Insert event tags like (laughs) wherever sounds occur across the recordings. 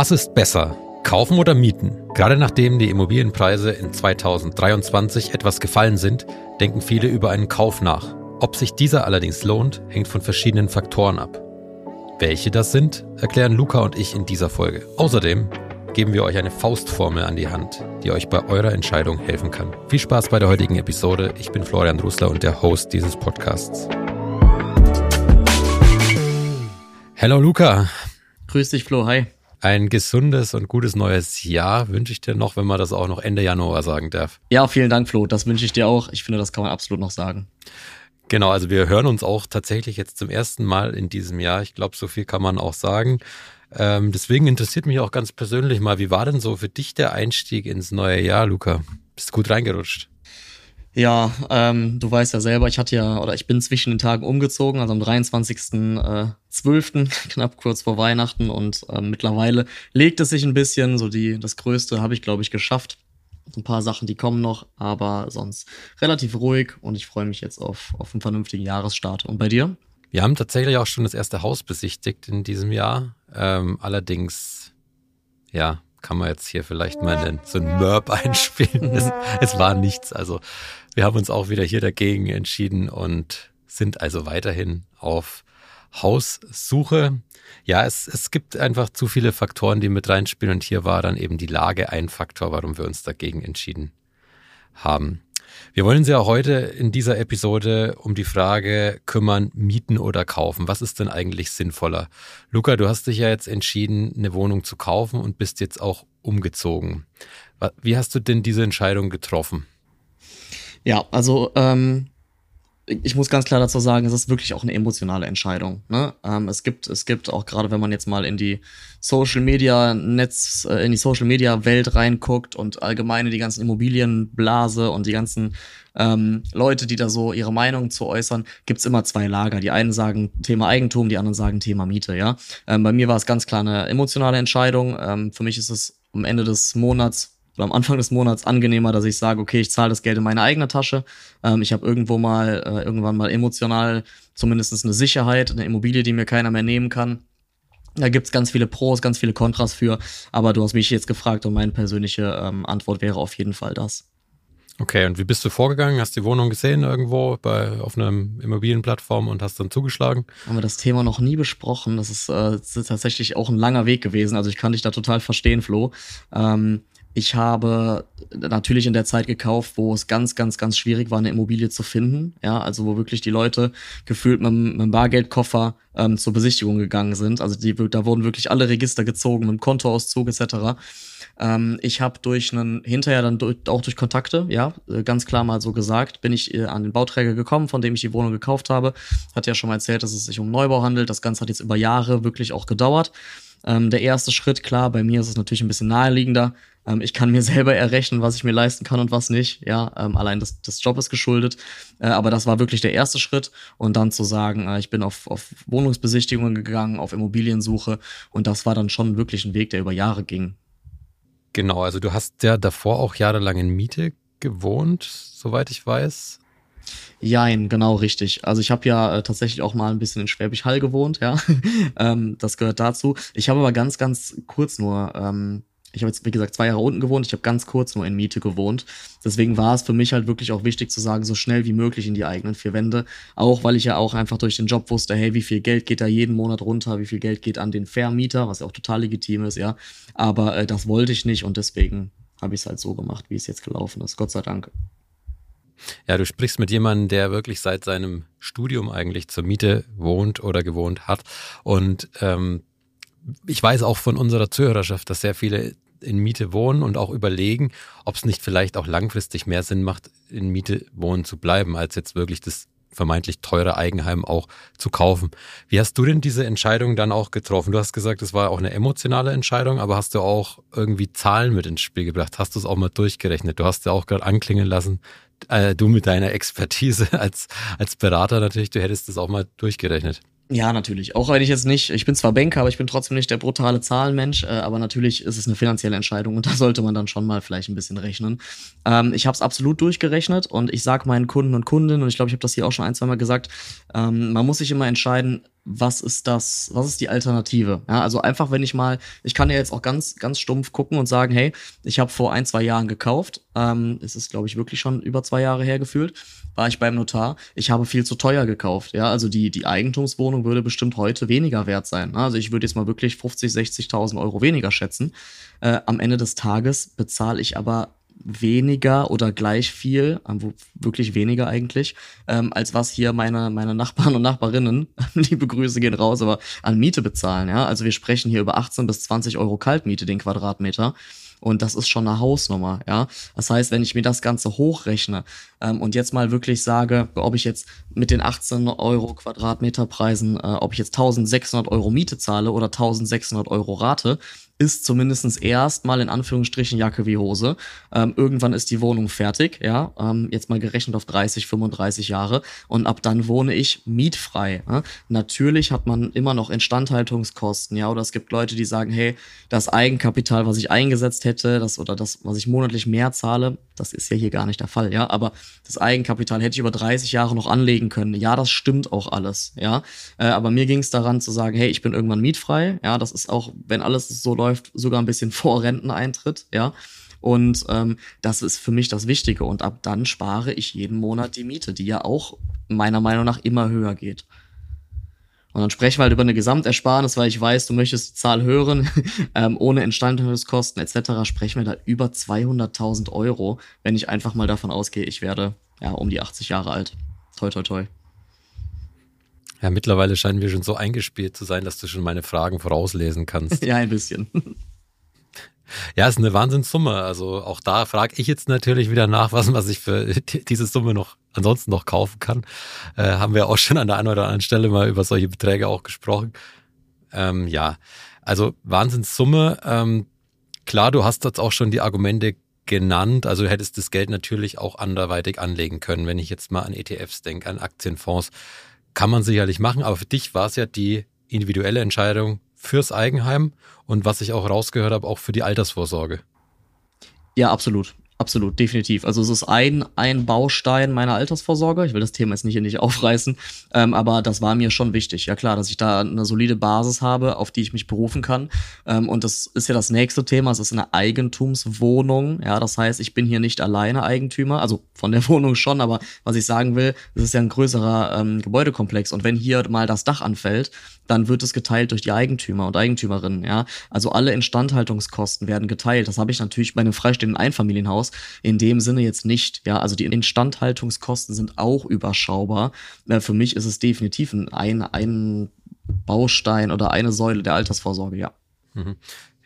Was ist besser? Kaufen oder mieten? Gerade nachdem die Immobilienpreise in 2023 etwas gefallen sind, denken viele über einen Kauf nach. Ob sich dieser allerdings lohnt, hängt von verschiedenen Faktoren ab. Welche das sind, erklären Luca und ich in dieser Folge. Außerdem geben wir euch eine Faustformel an die Hand, die euch bei eurer Entscheidung helfen kann. Viel Spaß bei der heutigen Episode. Ich bin Florian Drusler und der Host dieses Podcasts. Hallo Luca. Grüß dich Flo, hi. Ein gesundes und gutes neues Jahr wünsche ich dir noch, wenn man das auch noch Ende Januar sagen darf. Ja, vielen Dank, Flo. Das wünsche ich dir auch. Ich finde, das kann man absolut noch sagen. Genau, also wir hören uns auch tatsächlich jetzt zum ersten Mal in diesem Jahr. Ich glaube, so viel kann man auch sagen. Ähm, deswegen interessiert mich auch ganz persönlich mal, wie war denn so für dich der Einstieg ins neue Jahr, Luca? Bist du gut reingerutscht? Ja, ähm, du weißt ja selber, ich hatte ja, oder ich bin zwischen den Tagen umgezogen, also am 23.12., äh, knapp kurz vor Weihnachten und äh, mittlerweile legt es sich ein bisschen, so die, das Größte habe ich, glaube ich, geschafft. Ein paar Sachen, die kommen noch, aber sonst relativ ruhig und ich freue mich jetzt auf, auf einen vernünftigen Jahresstart. Und bei dir? Wir haben tatsächlich auch schon das erste Haus besichtigt in diesem Jahr. Ähm, allerdings, ja, kann man jetzt hier vielleicht mal einen, so ein Merp (laughs) einspielen. Es, es war nichts. Also wir haben uns auch wieder hier dagegen entschieden und sind also weiterhin auf Haussuche. Ja, es, es gibt einfach zu viele Faktoren, die mit reinspielen und hier war dann eben die Lage ein Faktor, warum wir uns dagegen entschieden haben. Wir wollen uns ja heute in dieser Episode um die Frage kümmern, mieten oder kaufen. Was ist denn eigentlich sinnvoller? Luca, du hast dich ja jetzt entschieden, eine Wohnung zu kaufen und bist jetzt auch umgezogen. Wie hast du denn diese Entscheidung getroffen? Ja, also ähm, ich muss ganz klar dazu sagen, es ist wirklich auch eine emotionale Entscheidung. Ne? Ähm, es gibt, es gibt auch gerade, wenn man jetzt mal in die Social Media Netz, äh, in die Social Media Welt reinguckt und allgemeine die ganzen Immobilienblase und die ganzen ähm, Leute, die da so ihre Meinung zu äußern, gibt's immer zwei Lager. Die einen sagen Thema Eigentum, die anderen sagen Thema Miete. Ja, ähm, bei mir war es ganz klar eine emotionale Entscheidung. Ähm, für mich ist es am Ende des Monats oder am Anfang des Monats angenehmer, dass ich sage, okay, ich zahle das Geld in meine eigene Tasche. Ähm, ich habe irgendwo mal, äh, irgendwann mal emotional zumindest eine Sicherheit, eine Immobilie, die mir keiner mehr nehmen kann. Da gibt's ganz viele Pros, ganz viele Kontras für, aber du hast mich jetzt gefragt und meine persönliche ähm, Antwort wäre auf jeden Fall das. Okay, und wie bist du vorgegangen? Hast die Wohnung gesehen irgendwo bei, auf einer Immobilienplattform und hast dann zugeschlagen? Haben wir das Thema noch nie besprochen. Das ist, äh, das ist tatsächlich auch ein langer Weg gewesen. Also ich kann dich da total verstehen, Flo. Ähm, ich habe natürlich in der Zeit gekauft, wo es ganz, ganz, ganz schwierig war, eine Immobilie zu finden. Ja, also wo wirklich die Leute gefühlt mit, mit einem Bargeldkoffer ähm, zur Besichtigung gegangen sind. Also die, da wurden wirklich alle Register gezogen mit Kontoauszug etc. Ähm, ich habe durch einen, hinterher dann durch, auch durch Kontakte, ja, äh, ganz klar mal so gesagt, bin ich äh, an den Bauträger gekommen, von dem ich die Wohnung gekauft habe. Hat ja schon mal erzählt, dass es sich um Neubau handelt. Das Ganze hat jetzt über Jahre wirklich auch gedauert. Ähm, der erste Schritt, klar, bei mir ist es natürlich ein bisschen naheliegender. Ähm, ich kann mir (laughs) selber errechnen, was ich mir leisten kann und was nicht. Ja, ähm, allein das, das Job ist geschuldet. Äh, aber das war wirklich der erste Schritt. Und dann zu sagen, äh, ich bin auf, auf Wohnungsbesichtigungen gegangen, auf Immobiliensuche. Und das war dann schon wirklich ein Weg, der über Jahre ging. Genau, also du hast ja davor auch jahrelang in Miete gewohnt, soweit ich weiß. Jein, genau richtig. Also ich habe ja äh, tatsächlich auch mal ein bisschen in Schwäbisch Hall gewohnt, ja. (laughs) ähm, das gehört dazu. Ich habe aber ganz, ganz kurz nur ähm, ich habe jetzt, wie gesagt, zwei Jahre unten gewohnt, ich habe ganz kurz nur in Miete gewohnt. Deswegen war es für mich halt wirklich auch wichtig zu sagen, so schnell wie möglich in die eigenen vier Wände. Auch weil ich ja auch einfach durch den Job wusste, hey, wie viel Geld geht da jeden Monat runter, wie viel Geld geht an den Vermieter, was ja auch total legitim ist, ja. Aber äh, das wollte ich nicht und deswegen habe ich es halt so gemacht, wie es jetzt gelaufen ist. Gott sei Dank. Ja, du sprichst mit jemandem, der wirklich seit seinem Studium eigentlich zur Miete wohnt oder gewohnt hat. Und ähm, ich weiß auch von unserer Zuhörerschaft, dass sehr viele in Miete wohnen und auch überlegen, ob es nicht vielleicht auch langfristig mehr Sinn macht, in Miete wohnen zu bleiben, als jetzt wirklich das vermeintlich teure Eigenheim auch zu kaufen. Wie hast du denn diese Entscheidung dann auch getroffen? Du hast gesagt, es war auch eine emotionale Entscheidung, aber hast du auch irgendwie Zahlen mit ins Spiel gebracht? Hast du es auch mal durchgerechnet? Du hast ja auch gerade anklingen lassen, äh, du mit deiner Expertise (laughs) als, als Berater natürlich, du hättest das auch mal durchgerechnet. Ja, natürlich. Auch wenn ich jetzt nicht, ich bin zwar Banker, aber ich bin trotzdem nicht der brutale Zahlenmensch, äh, aber natürlich ist es eine finanzielle Entscheidung und da sollte man dann schon mal vielleicht ein bisschen rechnen. Ähm, ich habe es absolut durchgerechnet und ich sage meinen Kunden und Kundinnen, und ich glaube, ich habe das hier auch schon ein, zwei Mal gesagt, ähm, man muss sich immer entscheiden, was ist das, was ist die Alternative? Ja, also einfach, wenn ich mal, ich kann ja jetzt auch ganz, ganz stumpf gucken und sagen, hey, ich habe vor ein, zwei Jahren gekauft, ähm, es ist, glaube ich, wirklich schon über zwei Jahre her gefühlt, war ich beim Notar, ich habe viel zu teuer gekauft. Ja, also die, die Eigentumswohnung würde bestimmt heute weniger wert sein. Also ich würde jetzt mal wirklich 50, 60.000 Euro weniger schätzen. Äh, am Ende des Tages bezahle ich aber weniger oder gleich viel, wirklich weniger eigentlich, ähm, als was hier meine, meine Nachbarn und Nachbarinnen, (laughs) liebe Grüße gehen raus, aber an Miete bezahlen. Ja? Also wir sprechen hier über 18 bis 20 Euro Kaltmiete den Quadratmeter. Und das ist schon eine Hausnummer, ja. Das heißt, wenn ich mir das Ganze hochrechne ähm, und jetzt mal wirklich sage, ob ich jetzt mit den 18 Euro Quadratmeterpreisen, äh, ob ich jetzt 1600 Euro Miete zahle oder 1600 Euro Rate, ist zumindest erstmal in Anführungsstrichen Jacke wie Hose. Ähm, irgendwann ist die Wohnung fertig, ja, ähm, jetzt mal gerechnet auf 30, 35 Jahre und ab dann wohne ich mietfrei. Ja? Natürlich hat man immer noch Instandhaltungskosten, ja, oder es gibt Leute, die sagen, hey, das Eigenkapital, was ich eingesetzt hätte, das oder das, was ich monatlich mehr zahle, das ist ja hier gar nicht der Fall, ja, aber das Eigenkapital hätte ich über 30 Jahre noch anlegen können. Ja, das stimmt auch alles, ja, äh, aber mir ging es daran zu sagen, hey, ich bin irgendwann mietfrei, ja, das ist auch, wenn alles so läuft, sogar ein bisschen (laughs) vor Renteneintritt, ja. Und ähm, das ist für mich das Wichtige. Und ab dann spare ich jeden Monat die Miete, die ja auch meiner Meinung nach immer höher geht. Und dann sprechen wir halt über eine Gesamtersparnis, weil ich weiß, du möchtest die Zahl hören, (laughs) ähm, ohne Instandhaltungskosten etc. sprechen wir da über 200.000 Euro, wenn ich einfach mal davon ausgehe, ich werde ja um die 80 Jahre alt. Toi, toi, toi. Ja, mittlerweile scheinen wir schon so eingespielt zu sein, dass du schon meine Fragen vorauslesen kannst. (laughs) ja, ein bisschen. Ja, ist eine Wahnsinnssumme. Also auch da frage ich jetzt natürlich wieder nach, was, was ich für diese Summe noch ansonsten noch kaufen kann. Äh, haben wir auch schon an der einen oder anderen Stelle mal über solche Beträge auch gesprochen. Ähm, ja, also Wahnsinnssumme. Ähm, klar, du hast jetzt auch schon die Argumente genannt. Also du hättest das Geld natürlich auch anderweitig anlegen können, wenn ich jetzt mal an ETFs denke, an Aktienfonds kann man sicherlich machen, aber für dich war es ja die individuelle Entscheidung fürs Eigenheim und was ich auch rausgehört habe, auch für die Altersvorsorge. Ja, absolut. Absolut, definitiv. Also es ist ein, ein Baustein meiner Altersvorsorge. Ich will das Thema jetzt nicht, nicht (laughs) aufreißen, ähm, aber das war mir schon wichtig. Ja klar, dass ich da eine solide Basis habe, auf die ich mich berufen kann. Ähm, und das ist ja das nächste Thema. Es ist eine Eigentumswohnung. Ja, das heißt, ich bin hier nicht alleine Eigentümer, also von der (laughs) Wohnung schon, aber was ich sagen will, es ist ja ein größerer ähm, Gebäudekomplex. Und wenn hier mal das Dach anfällt, dann wird es geteilt durch die Eigentümer und Eigentümerinnen. Ja, also alle Instandhaltungskosten werden geteilt. Das habe ich natürlich bei einem freistehenden Einfamilienhaus in dem Sinne jetzt nicht. Ja, also die Instandhaltungskosten sind auch überschaubar. Äh, für mich ist es definitiv ein, ein Baustein oder eine Säule der Altersvorsorge, ja. Mhm.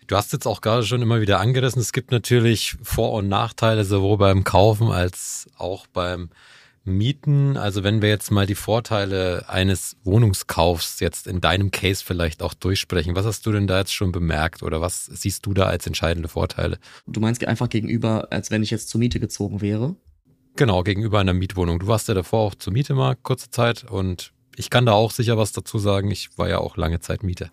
Du hast jetzt auch gerade schon immer wieder angerissen, es gibt natürlich Vor- und Nachteile sowohl beim Kaufen als auch beim Mieten, also wenn wir jetzt mal die Vorteile eines Wohnungskaufs jetzt in deinem Case vielleicht auch durchsprechen, was hast du denn da jetzt schon bemerkt oder was siehst du da als entscheidende Vorteile? Du meinst einfach gegenüber, als wenn ich jetzt zur Miete gezogen wäre? Genau, gegenüber einer Mietwohnung. Du warst ja davor auch zur Miete mal kurze Zeit und ich kann da auch sicher was dazu sagen. Ich war ja auch lange Zeit Mieter.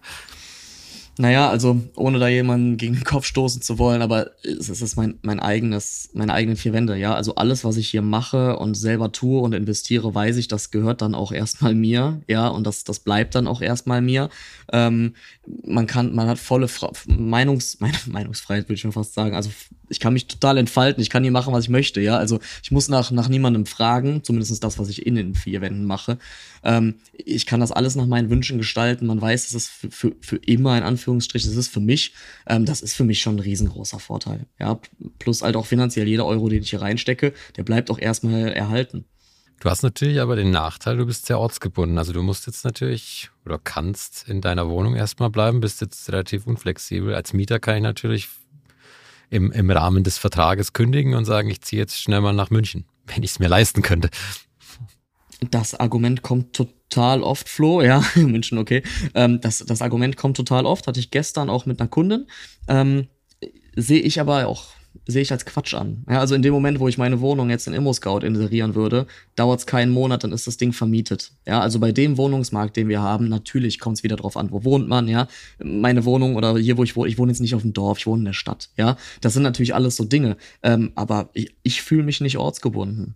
Naja, also ohne da jemanden gegen den Kopf stoßen zu wollen, aber es ist mein, mein eigenes, meine eigenen vier Wände, ja. Also alles, was ich hier mache und selber tue und investiere, weiß ich, das gehört dann auch erstmal mir, ja, und das, das bleibt dann auch erstmal mir. Ähm, man kann, man hat volle Fra Meinungs, (laughs) meine Meinungsfreiheit, würde ich schon fast sagen. Also ich kann mich total entfalten, ich kann hier machen, was ich möchte, ja. Also ich muss nach, nach niemandem fragen, zumindest das, was ich in den vier Wänden mache. Ähm, ich kann das alles nach meinen Wünschen gestalten. Man weiß, es ist für, für, für immer in Anführungsstrichen, es ist für mich, ähm, das ist für mich schon ein riesengroßer Vorteil. Ja, plus halt auch finanziell jeder Euro, den ich hier reinstecke, der bleibt auch erstmal erhalten. Du hast natürlich aber den Nachteil, du bist sehr ortsgebunden. Also du musst jetzt natürlich oder kannst in deiner Wohnung erstmal bleiben, bist jetzt relativ unflexibel. Als Mieter kann ich natürlich im, im Rahmen des Vertrages kündigen und sagen, ich ziehe jetzt schnell mal nach München, (laughs) wenn ich es mir leisten könnte. Das Argument kommt total oft, Flo, ja, (laughs) München, okay. Ähm, das, das Argument kommt total oft, hatte ich gestern auch mit einer Kundin. Ähm, Sehe ich aber auch sehe ich als Quatsch an. Ja, also in dem Moment, wo ich meine Wohnung jetzt in ImmoScout inserieren würde, dauert es keinen Monat, dann ist das Ding vermietet. Ja, also bei dem Wohnungsmarkt, den wir haben, natürlich kommt es wieder drauf an, wo wohnt man, ja. Meine Wohnung oder hier, wo ich wohne, ich wohne jetzt nicht auf dem Dorf, ich wohne in der Stadt, ja. Das sind natürlich alles so Dinge. Ähm, aber ich, ich fühle mich nicht ortsgebunden.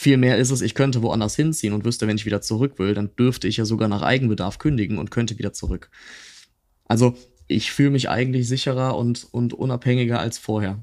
Vielmehr ist es, ich könnte woanders hinziehen und wüsste, wenn ich wieder zurück will, dann dürfte ich ja sogar nach Eigenbedarf kündigen und könnte wieder zurück. Also ich fühle mich eigentlich sicherer und, und unabhängiger als vorher.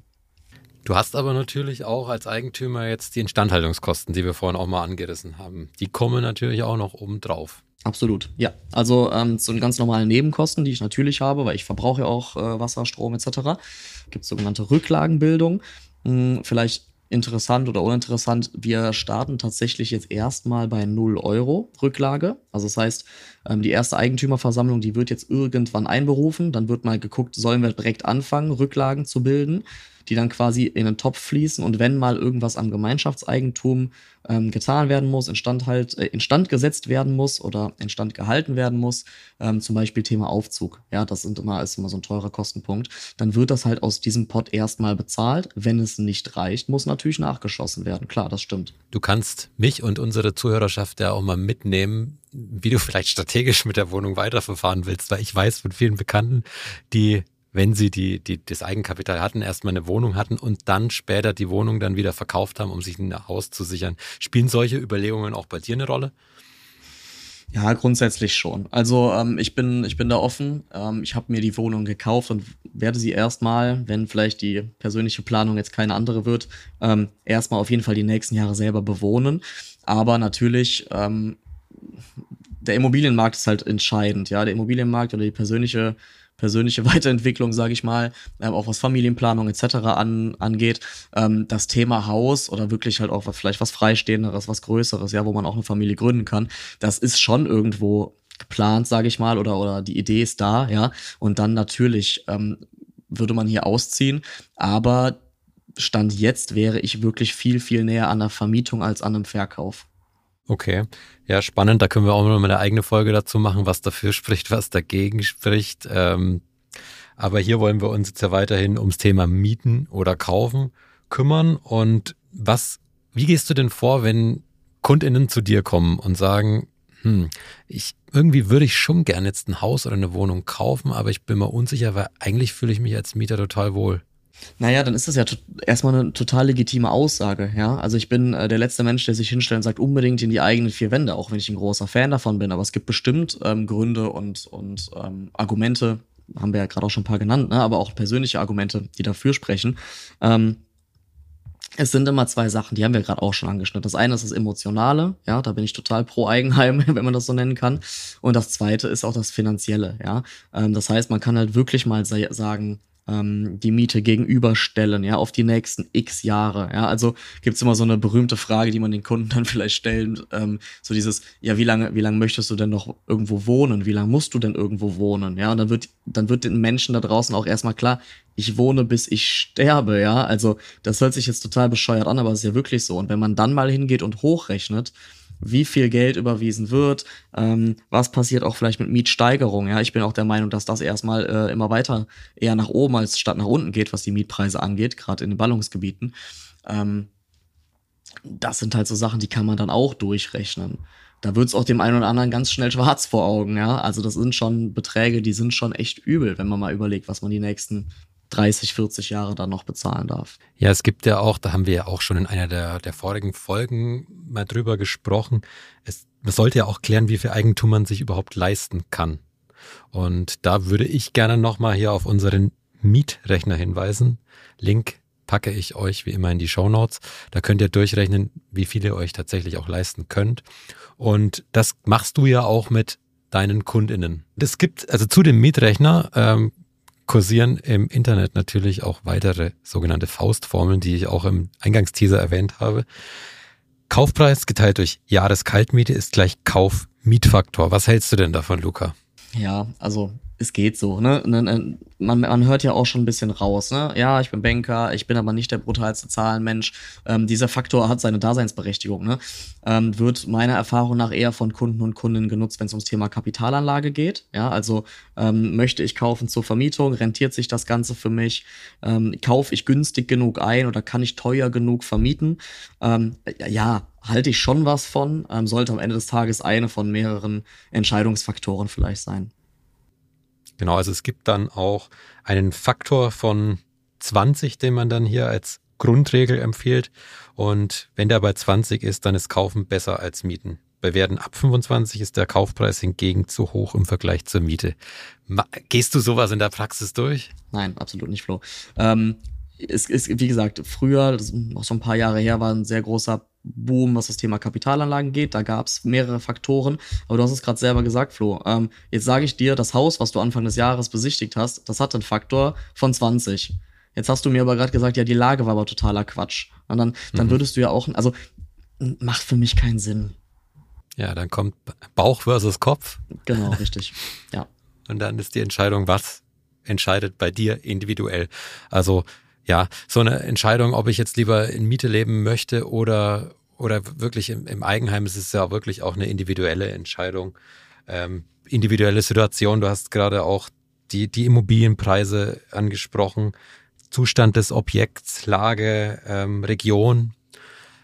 Du hast aber natürlich auch als Eigentümer jetzt die Instandhaltungskosten, die wir vorhin auch mal angerissen haben. Die kommen natürlich auch noch oben drauf. Absolut, ja. Also ähm, so ganz normale Nebenkosten, die ich natürlich habe, weil ich verbrauche ja auch äh, Wasser, Strom etc. Gibt sogenannte Rücklagenbildung. Hm, vielleicht interessant oder uninteressant, wir starten tatsächlich jetzt erstmal bei 0 Euro Rücklage. Also das heißt, ähm, die erste Eigentümerversammlung, die wird jetzt irgendwann einberufen. Dann wird mal geguckt, sollen wir direkt anfangen, Rücklagen zu bilden die dann quasi in den Topf fließen und wenn mal irgendwas am Gemeinschaftseigentum ähm, getan werden muss, instand, halt, äh, instand gesetzt werden muss oder instand gehalten werden muss, ähm, zum Beispiel Thema Aufzug, ja, das sind immer, ist immer so ein teurer Kostenpunkt, dann wird das halt aus diesem Pot erstmal bezahlt. Wenn es nicht reicht, muss natürlich nachgeschossen werden. Klar, das stimmt. Du kannst mich und unsere Zuhörerschaft ja auch mal mitnehmen, wie du (laughs) vielleicht strategisch mit der Wohnung weiterverfahren willst, weil ich weiß von vielen Bekannten, die wenn sie die, die, das Eigenkapital hatten, erstmal eine Wohnung hatten und dann später die Wohnung dann wieder verkauft haben, um sich ein Haus zu sichern. Spielen solche Überlegungen auch bei dir eine Rolle? Ja, grundsätzlich schon. Also ähm, ich bin ich bin da offen. Ähm, ich habe mir die Wohnung gekauft und werde sie erstmal, wenn vielleicht die persönliche Planung jetzt keine andere wird, ähm, erstmal auf jeden Fall die nächsten Jahre selber bewohnen. Aber natürlich ähm, der Immobilienmarkt ist halt entscheidend. Ja, der Immobilienmarkt oder die persönliche persönliche (laughs) Weiterentwicklung, sage ich mal, ähm, auch was Familienplanung etc. An, angeht, ähm, das Thema Haus oder wirklich halt auch was, vielleicht was Freistehenderes, was Größeres, ja, wo man auch eine Familie gründen kann, das ist schon irgendwo geplant, sage ich mal, oder, oder die Idee ist da, ja. Und dann natürlich ähm, würde man hier ausziehen, aber Stand jetzt wäre ich wirklich viel, viel näher an der Vermietung als an einem Verkauf. Okay, ja, spannend. Da können wir auch noch mal eine eigene Folge dazu machen, was dafür (laughs) spricht, was dagegen spricht. Ähm, aber hier wollen wir uns jetzt ja weiterhin ums Thema Mieten oder Kaufen kümmern. Und was, wie gehst du denn vor, wenn KundInnen zu dir kommen und sagen, hm, ich, irgendwie würde ich schon gern jetzt ein Haus oder eine Wohnung kaufen, aber ich bin mir unsicher, weil eigentlich fühle ich mich als Mieter total wohl. Naja, dann ist das ja erstmal eine total legitime Aussage, ja. Also ich bin äh, der letzte Mensch, der sich hinstellt und sagt, unbedingt in die eigenen vier Wände, auch wenn ich ein großer Fan davon bin. Aber es gibt bestimmt ähm, Gründe und, und ähm, Argumente, haben wir ja gerade auch schon ein paar genannt, ne? aber auch persönliche Argumente, die dafür sprechen. Ähm, es sind immer zwei Sachen, die haben wir gerade auch schon angeschnitten. Das eine ist das Emotionale, ja, da bin ich total pro Eigenheim, (laughs) wenn man das so nennen kann. Und das zweite ist auch das Finanzielle, ja. Ähm, das heißt, man kann halt wirklich mal sagen, ähm, die Miete gegenüberstellen, ja, auf die nächsten x Jahre. Ja, also gibt's immer so eine berühmte Frage, die man den Kunden dann (laughs) vielleicht stellt, ähm, so dieses, ja, wie lange, wie lange möchtest du denn noch irgendwo wohnen? Wie lange musst du denn irgendwo wohnen? Ja, und dann wird, dann wird den Menschen da draußen auch erstmal klar, ich wohne bis ich sterbe, ja. Also das hört sich jetzt total bescheuert an, aber es ist ja wirklich so. Und wenn man dann mal hingeht und hochrechnet, wie viel Geld überwiesen wird, ähm, was passiert auch vielleicht mit Mietsteigerung. Ja, ich bin auch der Meinung, dass das erstmal äh, immer weiter eher nach oben als statt nach unten geht, was die Mietpreise angeht, gerade in den Ballungsgebieten. Ähm, das sind halt so Sachen, die kann man dann auch durchrechnen. Da wird es auch dem einen oder anderen ganz schnell schwarz vor Augen, ja. Also das sind schon Beträge, die sind schon echt übel, wenn man mal überlegt, was man die nächsten 30, 40 Jahre dann noch bezahlen darf. Ja, es gibt ja auch, da haben wir ja auch schon in einer der, der vorigen Folgen mal drüber gesprochen. Es, man sollte ja auch klären, wie viel Eigentum man sich überhaupt leisten kann. Und da würde ich gerne nochmal hier auf unseren Mietrechner hinweisen. Link packe ich euch wie immer in die Show Notes. Da könnt ihr durchrechnen, wie viel ihr euch tatsächlich auch leisten könnt. Und das machst du ja auch mit deinen KundInnen. Es gibt, also zu dem Mietrechner ähm, kursieren im Internet natürlich auch weitere sogenannte Faustformeln, die ich auch im Eingangsteaser erwähnt habe. Kaufpreis geteilt durch Jahreskaltmiete ist gleich Kaufmietfaktor. Was hältst du denn davon, Luca? Ja, also es geht so, ne? ne man, man hört ja auch schon ein bisschen raus, ne? Ja, ich bin Banker, ich bin aber nicht der brutalste Zahlenmensch. Ähm, dieser Faktor hat seine Daseinsberechtigung, ne? Ähm, wird meiner Erfahrung nach eher von Kunden und Kundinnen genutzt, wenn es ums Thema Kapitalanlage geht. Ja, also ähm, möchte ich kaufen zur Vermietung, rentiert sich das Ganze für mich? Ähm, kaufe ich günstig genug ein oder kann ich teuer genug vermieten? Ähm, ja, halte ich schon was von, ähm, sollte am Ende des Tages eine von mehreren Entscheidungsfaktoren vielleicht sein. Genau, also es gibt dann auch einen Faktor von 20, den man dann hier als Grundregel empfiehlt. Und wenn der bei 20 ist, dann ist Kaufen besser als Mieten. Bei Werten ab 25 ist der Kaufpreis hingegen zu hoch im Vergleich zur Miete. Gehst du sowas in der Praxis durch? Nein, absolut nicht, Flo. Ähm, es ist, wie gesagt, früher, das ist noch so ein paar Jahre her, war ein sehr großer Boom, was das Thema Kapitalanlagen geht. Da gab es mehrere Faktoren. Aber du hast es gerade selber gesagt, Flo. Ähm, jetzt sage ich dir, das Haus, was du Anfang des Jahres besichtigt hast, das hat einen Faktor von 20. Jetzt hast du mir aber gerade gesagt, ja, die Lage war aber totaler Quatsch. Und dann, dann mhm. würdest du ja auch, also macht für mich keinen Sinn. Ja, dann kommt Bauch versus Kopf. Genau, (laughs) richtig. Ja. Und dann ist die Entscheidung, was entscheidet bei dir individuell. Also ja, so eine Entscheidung, ob ich jetzt lieber in Miete leben möchte oder, oder wirklich im, im Eigenheim, es ist ja wirklich auch eine individuelle Entscheidung. Ähm, individuelle Situation. Du hast gerade auch die, die Immobilienpreise angesprochen, Zustand des Objekts, Lage, ähm, Region.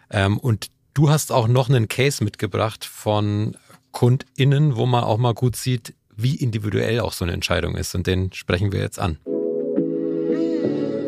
Ähm, und du hast auch noch einen Case mitgebracht von KundInnen, wo man auch mal gut sieht, wie individuell auch so eine Entscheidung ist. Und den sprechen wir jetzt an.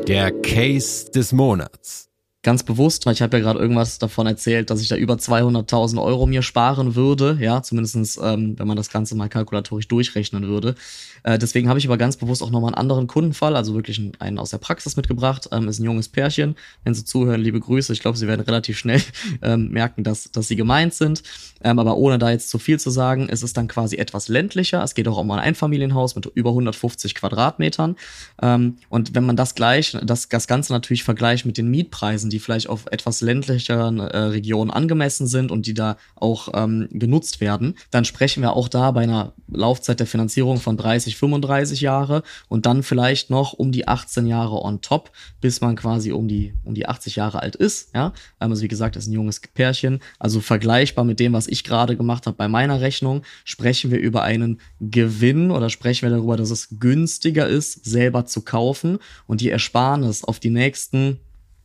Der Case des Monats ganz bewusst, weil ich habe ja gerade irgendwas davon erzählt, dass ich da über 200.000 Euro mir sparen würde, ja, zumindestens, ähm, wenn man das Ganze mal kalkulatorisch durchrechnen würde. Äh, deswegen habe ich aber ganz bewusst auch nochmal einen anderen Kundenfall, also wirklich einen aus der Praxis mitgebracht, ähm, ist ein junges Pärchen. Wenn Sie zuhören, liebe Grüße, ich glaube, Sie werden relativ schnell (laughs) ähm, merken, dass, dass Sie gemeint sind, ähm, aber ohne da jetzt zu viel zu sagen, ist es dann quasi etwas ländlicher, es geht auch um ein Einfamilienhaus mit über 150 Quadratmetern. Ähm, und wenn man das gleich, das, das Ganze natürlich vergleicht mit den Mietpreisen, die vielleicht auf etwas ländlicheren äh, Regionen angemessen sind und die da auch ähm, genutzt werden, dann sprechen wir auch da bei einer Laufzeit der Finanzierung von 30, 35 Jahre und dann vielleicht noch um die 18 Jahre on top, bis man quasi um die, um die 80 Jahre alt ist. Ja? Also wie gesagt, das ist ein junges Pärchen. Also vergleichbar mit dem, was ich gerade gemacht habe bei meiner Rechnung, sprechen wir über einen Gewinn oder sprechen wir darüber, dass es günstiger ist, selber zu kaufen und die Ersparnis auf die nächsten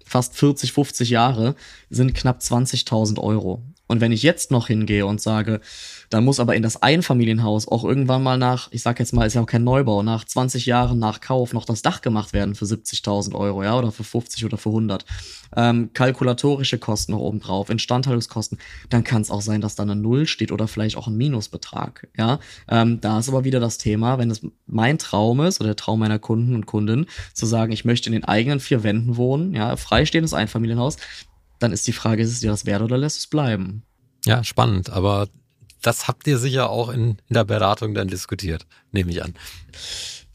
fast 40, 50 Jahre sind knapp 20.000 Euro. Und wenn ich jetzt noch hingehe und sage, dann muss aber in das Einfamilienhaus auch irgendwann mal nach, ich sag jetzt mal, ist ja auch kein Neubau, nach 20 Jahren nach Kauf noch das Dach gemacht werden für 70.000 Euro, ja, oder für 50 oder für 100. Ähm, kalkulatorische Kosten noch oben drauf, Instandhaltungskosten, dann kann es auch sein, dass da eine Null steht oder vielleicht auch ein Minusbetrag, ja. Ähm, da ist aber wieder das Thema, wenn es mein Traum ist oder der Traum meiner Kunden und Kunden, zu sagen, ich möchte in den eigenen vier Wänden wohnen, ja, freistehendes Einfamilienhaus, dann ist die Frage, ist es dir das wert oder lässt es bleiben? Ja, spannend. Aber das habt ihr sicher auch in, in der Beratung dann diskutiert, nehme ich an.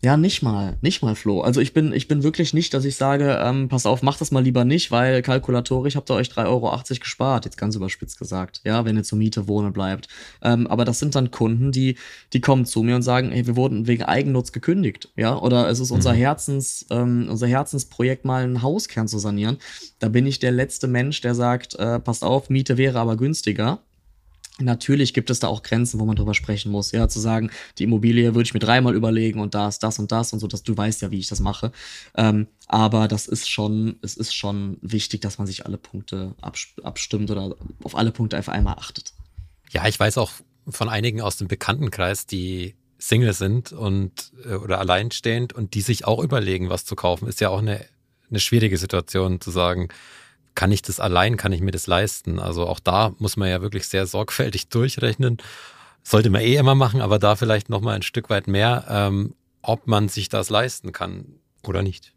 Ja, nicht mal, nicht mal, Flo. Also ich bin, ich bin wirklich nicht, dass ich sage, ähm, pass auf, macht das mal lieber nicht, weil kalkulatorisch habt ihr euch 3,80 Euro gespart, jetzt ganz überspitzt gesagt, ja, wenn ihr zur Miete wohnen bleibt. Ähm, aber das sind dann Kunden, die, die kommen zu mir und sagen, hey, wir wurden wegen Eigennutz gekündigt, ja, oder es ist unser mhm. Herzens, ähm, unser Herzensprojekt, mal einen Hauskern zu sanieren. Da bin ich der letzte Mensch, der sagt, äh, passt auf, Miete wäre aber günstiger Natürlich gibt es da auch Grenzen, wo man drüber sprechen muss. Ja, zu sagen, die Immobilie würde ich mir dreimal überlegen und da ist das und das und so, dass du weißt ja, wie ich das mache. Ähm, aber das ist schon, es ist schon wichtig, dass man sich alle Punkte abstimmt oder auf alle Punkte einfach einmal achtet. Ja, ich weiß auch von einigen aus dem Bekanntenkreis, die Single sind und äh, oder alleinstehend und die sich auch überlegen, was zu kaufen. Ist ja auch eine, eine schwierige Situation zu sagen, kann ich das allein, kann ich mir das leisten? Also auch da muss man ja wirklich sehr sorgfältig (laughs) durchrechnen. Sollte man eh immer machen, aber da vielleicht nochmal ein Stück weit mehr, ähm, ob man sich das leisten kann oder nicht.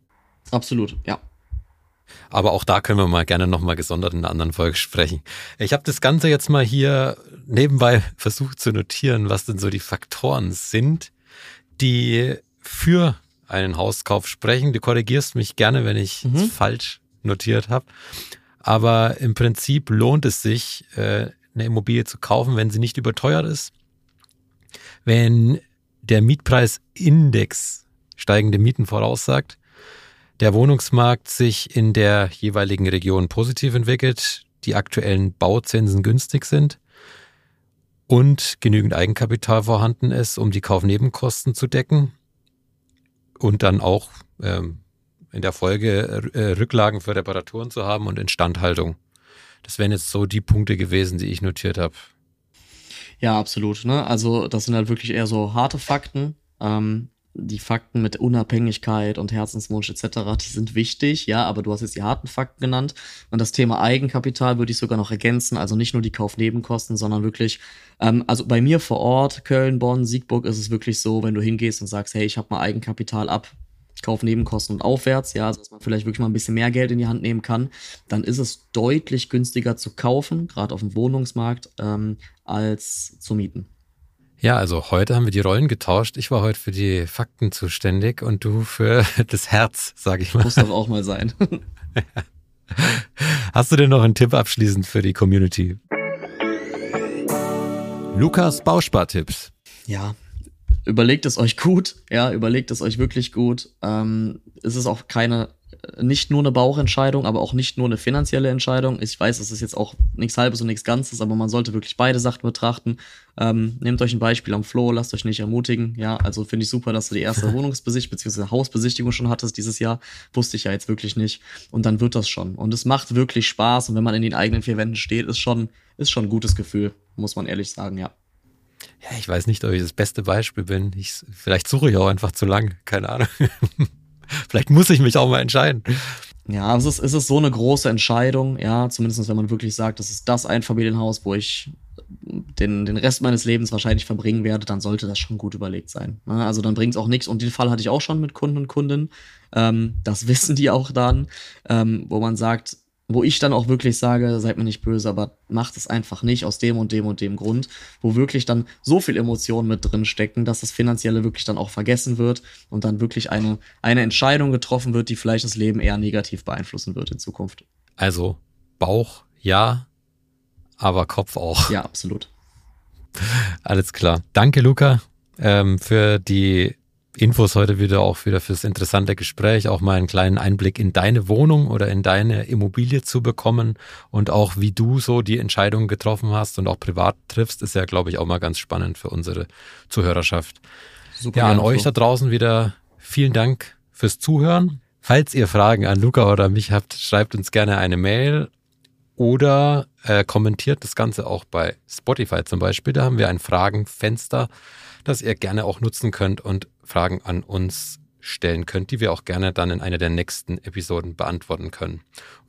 Absolut, ja. Aber auch da können wir mal gerne nochmal gesondert in einer anderen Folge sprechen. Ich habe das Ganze jetzt mal hier nebenbei (laughs) versucht zu notieren, was denn so die Faktoren sind, die für einen Hauskauf sprechen. Du korrigierst mich gerne, wenn ich mhm. falsch notiert habe. Aber im Prinzip lohnt es sich, äh, eine Immobilie zu kaufen, wenn sie nicht überteuert ist, wenn der Mietpreisindex steigende Mieten voraussagt, der Wohnungsmarkt sich in der jeweiligen Region positiv entwickelt, die aktuellen Bauzinsen günstig sind und genügend Eigenkapital vorhanden ist, um die Kaufnebenkosten zu decken und dann auch ähm, in der Folge äh, Rücklagen für Reparaturen zu haben und Instandhaltung. Das wären jetzt so die Punkte gewesen, die ich notiert habe. Ja, absolut. Ne? Also das sind halt wirklich eher so harte Fakten. Ähm, die Fakten mit Unabhängigkeit und Herzenswunsch etc., die sind wichtig, ja, aber du hast jetzt die harten Fakten genannt. Und das Thema Eigenkapital würde ich sogar noch ergänzen, also nicht nur die Kaufnebenkosten, sondern wirklich, ähm, also bei mir vor Ort, Köln, Bonn, Siegburg, ist es wirklich so, wenn du hingehst und sagst, hey, ich habe mal Eigenkapital ab, Kaufnebenkosten und aufwärts, ja, also dass man vielleicht wirklich mal ein bisschen mehr Geld in die Hand nehmen kann, dann ist es deutlich günstiger zu kaufen, gerade auf dem Wohnungsmarkt, ähm, als zu mieten. Ja, also heute haben wir die Rollen getauscht. Ich war heute für die Fakten zuständig und du für (laughs) das Herz, sage ich mal. Muss doch auch mal sein. (laughs) (laughs) Hast du denn noch einen Tipp abschließend für die Community? Lukas Bauspartipps. Ja, überlegt es euch gut, ja, überlegt es euch wirklich gut. Ähm, es ist auch keine, nicht nur eine Bauchentscheidung, aber auch nicht nur eine finanzielle Entscheidung. Ich weiß, es ist jetzt auch nichts Halbes und nichts Ganzes, aber man sollte wirklich beide Sachen betrachten. Ähm, nehmt euch ein Beispiel am Flo, lasst euch nicht ermutigen. Ja, also finde ich super, dass du die erste (laughs) Wohnungsbesichtigung bzw. Hausbesichtigung schon hattest dieses Jahr. Wusste ich ja jetzt wirklich nicht. Und dann wird das schon. Und es macht wirklich Spaß. Und wenn man in den eigenen vier Wänden steht, ist schon, ist schon ein gutes Gefühl, muss man ehrlich sagen, ja. Ja, ich weiß nicht, ob ich das beste Beispiel bin. Ich, vielleicht suche ich auch einfach zu lang. Keine Ahnung. (laughs) vielleicht muss ich mich auch mal entscheiden. Ja, es ist, es ist so eine große Entscheidung, ja, zumindest wenn man wirklich sagt, das ist das Einfamilienhaus, wo ich den, den Rest meines Lebens wahrscheinlich verbringen werde, dann sollte das schon gut überlegt sein. Ne? Also dann bringt es auch nichts. Und den Fall hatte ich auch schon mit Kunden und Kundinnen. Ähm, das (laughs) wissen die auch dann, ähm, wo man sagt, wo ich dann auch wirklich sage, seid mir nicht böse, aber macht es einfach nicht aus dem und dem und dem Grund, wo wirklich dann so viel Emotionen mit drin stecken, dass das Finanzielle wirklich dann auch vergessen wird und dann wirklich eine, eine Entscheidung getroffen wird, die vielleicht das Leben eher negativ beeinflussen wird in Zukunft. Also Bauch ja, aber Kopf auch. Ja, absolut. Alles klar. Danke, Luca, ähm, für die Infos heute wieder auch wieder fürs interessante Gespräch, auch mal einen kleinen Einblick in deine Wohnung oder in deine Immobilie zu bekommen und auch wie du so die Entscheidungen getroffen hast und auch privat triffst, ist ja, glaube ich, auch mal ganz spannend für unsere Zuhörerschaft. Super, ja, an euch so. da draußen wieder vielen Dank fürs Zuhören. Falls ihr Fragen an Luca oder mich habt, schreibt uns gerne eine Mail oder äh, kommentiert das Ganze auch bei Spotify zum Beispiel. Da haben wir ein Fragenfenster das ihr gerne auch nutzen könnt und Fragen an uns stellen könnt, die wir auch gerne dann in einer der nächsten Episoden beantworten können.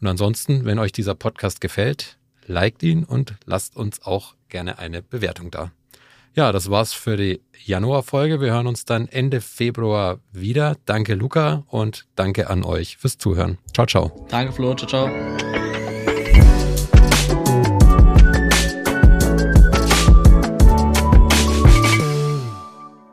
Und ansonsten, wenn euch dieser Podcast gefällt, liked ihn und lasst uns auch gerne eine Bewertung da. Ja, das war's für die Januarfolge. Wir hören uns dann Ende Februar wieder. Danke, Luca, und danke an euch fürs Zuhören. Ciao, ciao. Danke, Flo. Ciao, ciao.